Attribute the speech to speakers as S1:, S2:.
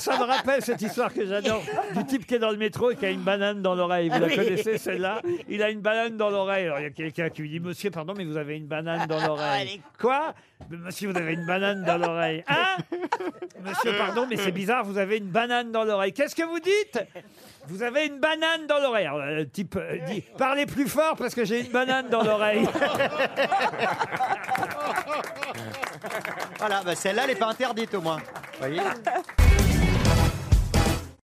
S1: ça me rappelle cette histoire que j'adore du type qui est dans le métro et qui a une banane dans l'oreille. Vous la connaissez celle-là? Il a une banane dans l'oreille. Alors il y a quelqu'un qui lui dit Monsieur, pardon, mais vous avez une banane dans l'oreille. Quoi? Monsieur, vous avez une banane dans l'oreille. Hein? Monsieur, pardon, mais c'est bizarre, vous avez une banane dans l'oreille. Qu'est-ce que vous dites? Vous avez une banane dans l'oreille. Alors, le type euh, dit Parlez plus fort parce que j'ai une banane dans l'oreille.
S2: Voilà, bah celle-là, elle n'est pas interdite au moins. Vous voyez?